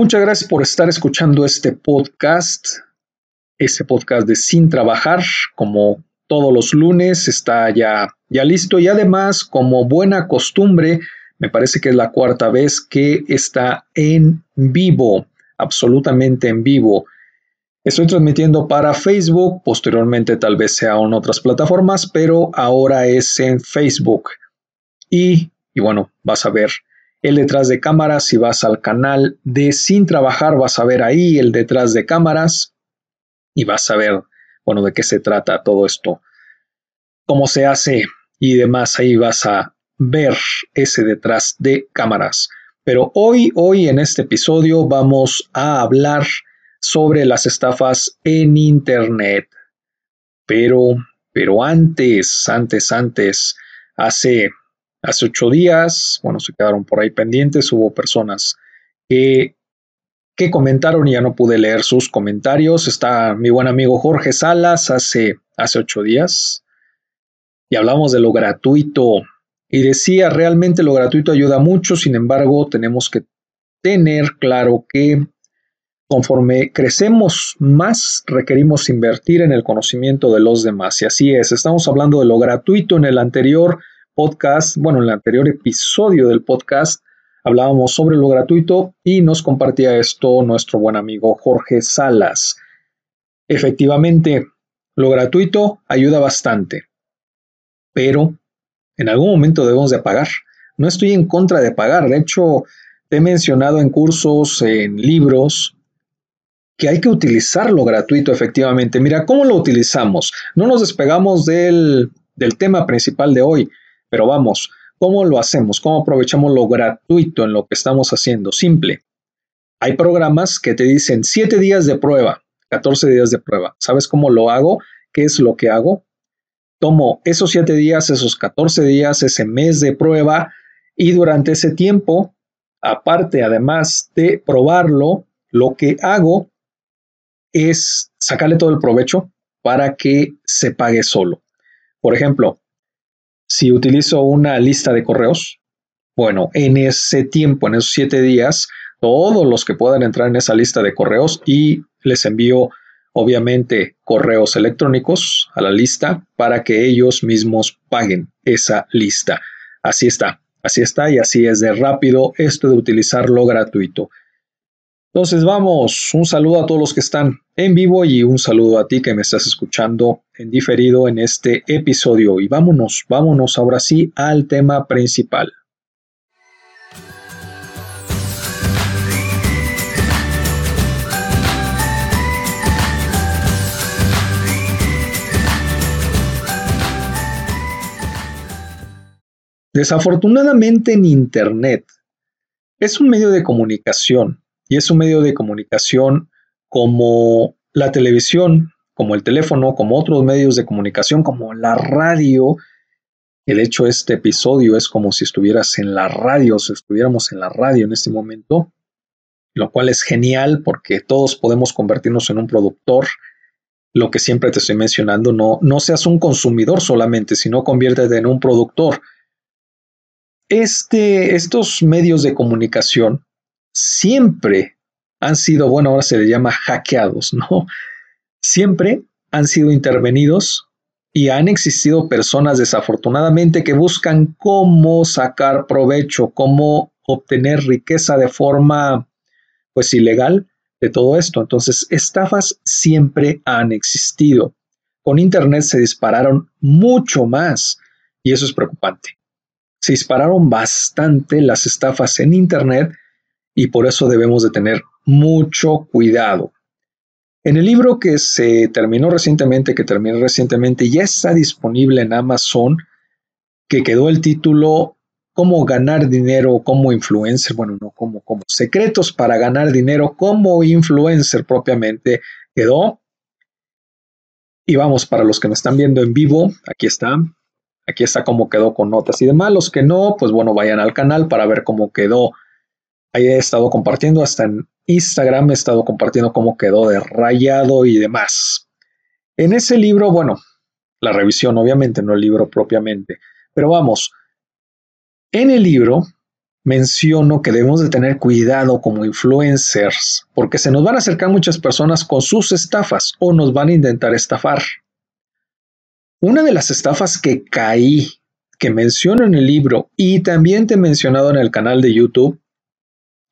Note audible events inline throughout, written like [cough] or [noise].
Muchas gracias por estar escuchando este podcast, este podcast de Sin Trabajar, como todos los lunes, está ya, ya listo y además, como buena costumbre, me parece que es la cuarta vez que está en vivo, absolutamente en vivo. Estoy transmitiendo para Facebook, posteriormente tal vez sea en otras plataformas, pero ahora es en Facebook. Y, y bueno, vas a ver el detrás de cámaras. Si vas al canal de Sin Trabajar, vas a ver ahí el detrás de cámaras y vas a ver, bueno, de qué se trata todo esto, cómo se hace y demás. Ahí vas a ver ese detrás de cámaras. Pero hoy, hoy en este episodio vamos a hablar sobre las estafas en Internet. Pero, pero antes, antes, antes, hace Hace ocho días, bueno, se quedaron por ahí pendientes, hubo personas que, que comentaron y ya no pude leer sus comentarios. Está mi buen amigo Jorge Salas hace, hace ocho días y hablamos de lo gratuito y decía, realmente lo gratuito ayuda mucho, sin embargo, tenemos que tener claro que conforme crecemos más, requerimos invertir en el conocimiento de los demás. Y así es, estamos hablando de lo gratuito en el anterior podcast, bueno, en el anterior episodio del podcast hablábamos sobre lo gratuito y nos compartía esto nuestro buen amigo Jorge Salas. Efectivamente, lo gratuito ayuda bastante, pero en algún momento debemos de pagar. No estoy en contra de pagar, de hecho, te he mencionado en cursos, en libros, que hay que utilizar lo gratuito efectivamente. Mira, ¿cómo lo utilizamos? No nos despegamos del, del tema principal de hoy. Pero vamos, ¿cómo lo hacemos? ¿Cómo aprovechamos lo gratuito en lo que estamos haciendo? Simple. Hay programas que te dicen 7 días de prueba, 14 días de prueba. ¿Sabes cómo lo hago? ¿Qué es lo que hago? Tomo esos 7 días, esos 14 días, ese mes de prueba y durante ese tiempo, aparte además de probarlo, lo que hago es sacarle todo el provecho para que se pague solo. Por ejemplo, si utilizo una lista de correos, bueno, en ese tiempo, en esos siete días, todos los que puedan entrar en esa lista de correos y les envío obviamente correos electrónicos a la lista para que ellos mismos paguen esa lista. Así está, así está y así es de rápido esto de utilizarlo gratuito. Entonces vamos, un saludo a todos los que están en vivo y un saludo a ti que me estás escuchando en diferido en este episodio. Y vámonos, vámonos ahora sí al tema principal. Desafortunadamente en Internet es un medio de comunicación y es un medio de comunicación como la televisión, como el teléfono, como otros medios de comunicación, como la radio. El hecho, este episodio es como si estuvieras en la radio, si estuviéramos en la radio en este momento, lo cual es genial porque todos podemos convertirnos en un productor. Lo que siempre te estoy mencionando, no, no seas un consumidor solamente, sino conviértete en un productor. Este, estos medios de comunicación siempre han sido, bueno, ahora se le llama hackeados, ¿no? Siempre han sido intervenidos y han existido personas desafortunadamente que buscan cómo sacar provecho, cómo obtener riqueza de forma pues ilegal de todo esto. Entonces, estafas siempre han existido. Con Internet se dispararon mucho más y eso es preocupante. Se dispararon bastante las estafas en Internet y por eso debemos de tener mucho cuidado. En el libro que se terminó recientemente, que terminó recientemente, ya está disponible en Amazon, que quedó el título Cómo ganar dinero como influencer, bueno, no como, como secretos para ganar dinero como influencer propiamente quedó. Y vamos, para los que me están viendo en vivo, aquí está. Aquí está cómo quedó con notas y demás. Los que no, pues bueno, vayan al canal para ver cómo quedó Ahí he estado compartiendo, hasta en Instagram he estado compartiendo cómo quedó de rayado y demás. En ese libro, bueno, la revisión obviamente, no el libro propiamente, pero vamos, en el libro menciono que debemos de tener cuidado como influencers porque se nos van a acercar muchas personas con sus estafas o nos van a intentar estafar. Una de las estafas que caí, que menciono en el libro y también te he mencionado en el canal de YouTube,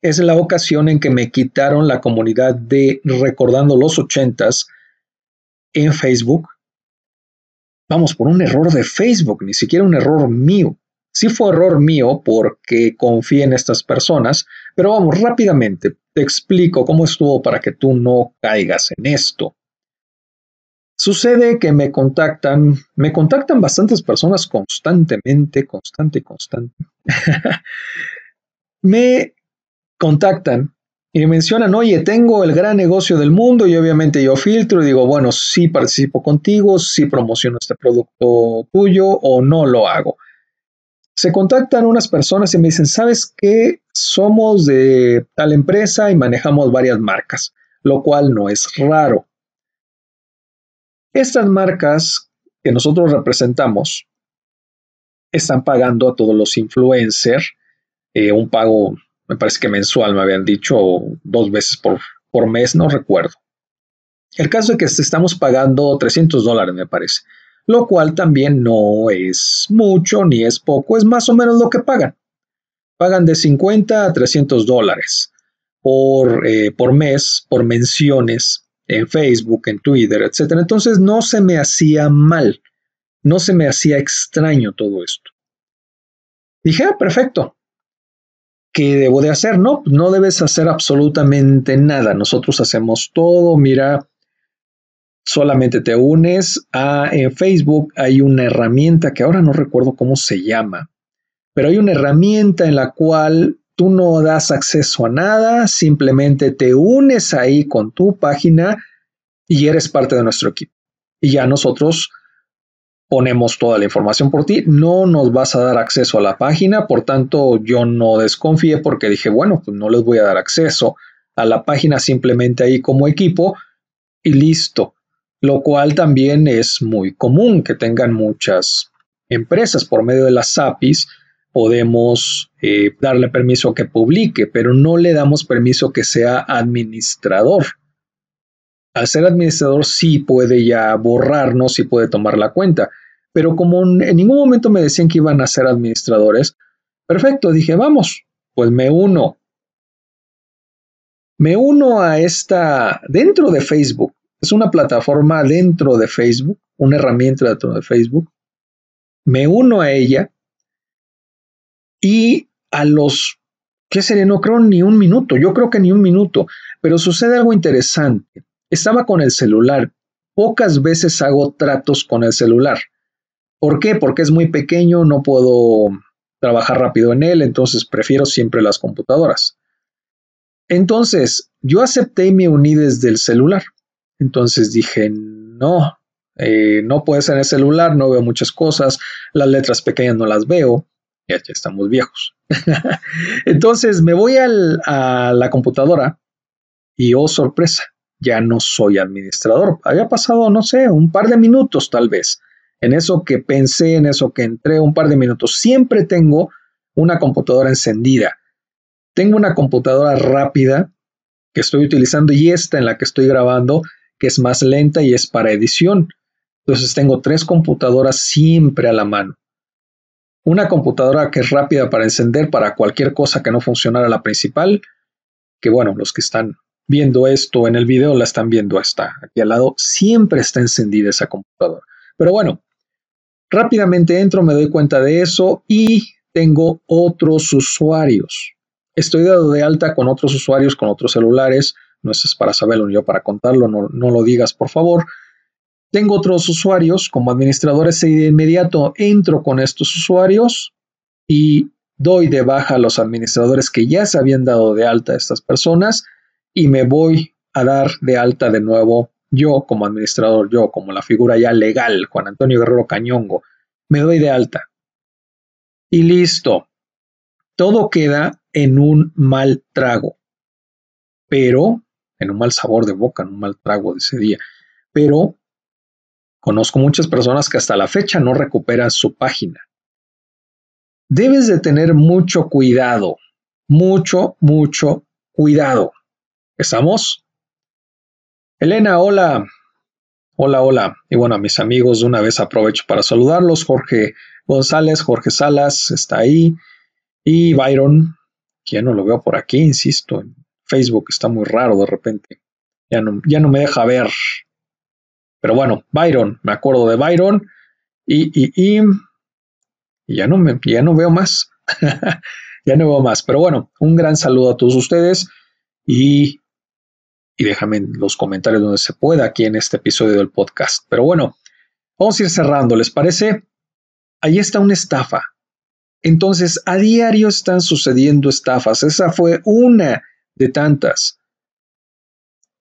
es la ocasión en que me quitaron la comunidad de Recordando los ochentas en Facebook. Vamos, por un error de Facebook, ni siquiera un error mío. Sí fue error mío porque confié en estas personas, pero vamos, rápidamente te explico cómo estuvo para que tú no caigas en esto. Sucede que me contactan, me contactan bastantes personas constantemente, constante, constante. [laughs] me contactan y me mencionan, oye, tengo el gran negocio del mundo y obviamente yo filtro y digo, bueno, sí participo contigo, sí promociono este producto tuyo o no lo hago se contactan unas personas y me dicen, ¿sabes qué? Somos de tal empresa y manejamos varias marcas, lo cual no es raro. Estas marcas que nosotros representamos están pagando a todos los influencers eh, un pago, me parece que mensual, me habían dicho dos veces por, por mes, no recuerdo. El caso es que estamos pagando 300 dólares, me parece lo cual también no es mucho ni es poco, es más o menos lo que pagan. Pagan de 50 a 300 dólares por, eh, por mes, por menciones en Facebook, en Twitter, etc. Entonces no se me hacía mal, no se me hacía extraño todo esto. Dije, ah, perfecto. ¿Qué debo de hacer? No, no debes hacer absolutamente nada. Nosotros hacemos todo. Mira, solamente te unes a en Facebook hay una herramienta que ahora no recuerdo cómo se llama, pero hay una herramienta en la cual tú no das acceso a nada, simplemente te unes ahí con tu página y eres parte de nuestro equipo. Y ya nosotros ponemos toda la información por ti, no nos vas a dar acceso a la página, por tanto yo no desconfié porque dije, bueno, pues no les voy a dar acceso a la página simplemente ahí como equipo y listo lo cual también es muy común que tengan muchas empresas por medio de las APIs. Podemos eh, darle permiso a que publique, pero no le damos permiso que sea administrador. Al ser administrador sí puede ya borrarnos y puede tomar la cuenta, pero como en ningún momento me decían que iban a ser administradores, perfecto, dije, vamos, pues me uno. Me uno a esta, dentro de Facebook, es una plataforma dentro de Facebook, una herramienta dentro de Facebook. Me uno a ella y a los, ¿qué sería? No creo ni un minuto, yo creo que ni un minuto, pero sucede algo interesante. Estaba con el celular. Pocas veces hago tratos con el celular. ¿Por qué? Porque es muy pequeño, no puedo trabajar rápido en él, entonces prefiero siempre las computadoras. Entonces, yo acepté y me uní desde el celular. Entonces dije, no, eh, no puede ser el celular, no veo muchas cosas, las letras pequeñas no las veo, ya, estamos viejos. [laughs] Entonces me voy a la computadora y oh sorpresa, ya no soy administrador. Había pasado, no sé, un par de minutos tal vez. En eso que pensé, en eso que entré, un par de minutos. Siempre tengo una computadora encendida. Tengo una computadora rápida que estoy utilizando y esta en la que estoy grabando que es más lenta y es para edición. Entonces tengo tres computadoras siempre a la mano. Una computadora que es rápida para encender para cualquier cosa que no funcionara la principal, que bueno, los que están viendo esto en el video la están viendo hasta aquí al lado, siempre está encendida esa computadora. Pero bueno, rápidamente entro, me doy cuenta de eso y tengo otros usuarios. Estoy dado de alta con otros usuarios, con otros celulares, no es para saberlo ni yo para contarlo, no, no lo digas por favor. Tengo otros usuarios como administradores y de inmediato entro con estos usuarios y doy de baja a los administradores que ya se habían dado de alta a estas personas y me voy a dar de alta de nuevo yo como administrador, yo como la figura ya legal, Juan Antonio Guerrero Cañongo, me doy de alta. Y listo. Todo queda en un mal trago. Pero en un mal sabor de boca, en un mal trago de ese día. Pero conozco muchas personas que hasta la fecha no recuperan su página. Debes de tener mucho cuidado mucho, mucho cuidado. ¿Estamos? Elena, hola. Hola, hola. Y bueno, a mis amigos, de una vez aprovecho para saludarlos. Jorge González, Jorge Salas está ahí. Y Byron, que ya no lo veo por aquí, insisto, en Facebook está muy raro de repente. Ya no, ya no me deja ver. Pero bueno, Byron, me acuerdo de Byron. Y, y, y, ya, no me, ya no veo más. [laughs] ya no veo más. Pero bueno, un gran saludo a todos ustedes. Y y déjame en los comentarios donde se pueda aquí en este episodio del podcast. Pero bueno, vamos a ir cerrando, ¿les parece? Ahí está una estafa. Entonces, a diario están sucediendo estafas. Esa fue una de tantas.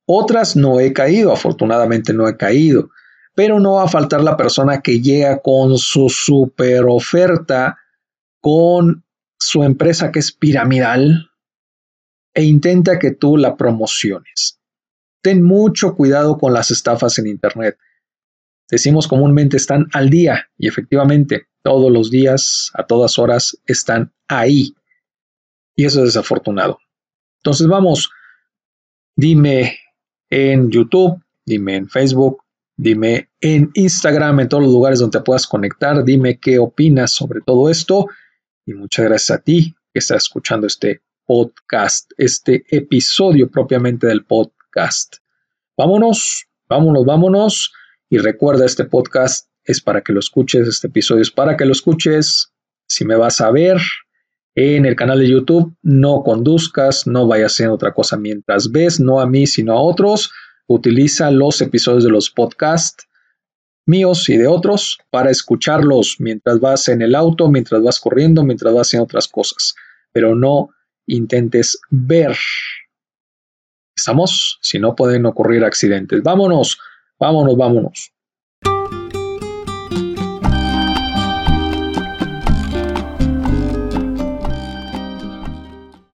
Otras no he caído, afortunadamente no he caído, pero no va a faltar la persona que llega con su super oferta, con su empresa que es piramidal, e intenta que tú la promociones. Ten mucho cuidado con las estafas en Internet. Decimos comúnmente están al día y efectivamente todos los días, a todas horas, están ahí. Y eso es desafortunado. Entonces vamos, dime en YouTube, dime en Facebook, dime en Instagram, en todos los lugares donde te puedas conectar, dime qué opinas sobre todo esto. Y muchas gracias a ti que estás escuchando este podcast, este episodio propiamente del Vámonos, vámonos, vámonos. Y recuerda, este podcast es para que lo escuches, este episodio es para que lo escuches. Si me vas a ver en el canal de YouTube, no conduzcas, no vayas haciendo otra cosa mientras ves, no a mí, sino a otros. Utiliza los episodios de los podcasts míos y de otros para escucharlos mientras vas en el auto, mientras vas corriendo, mientras vas haciendo otras cosas. Pero no intentes ver Estamos, si no pueden ocurrir accidentes. Vámonos, vámonos, vámonos.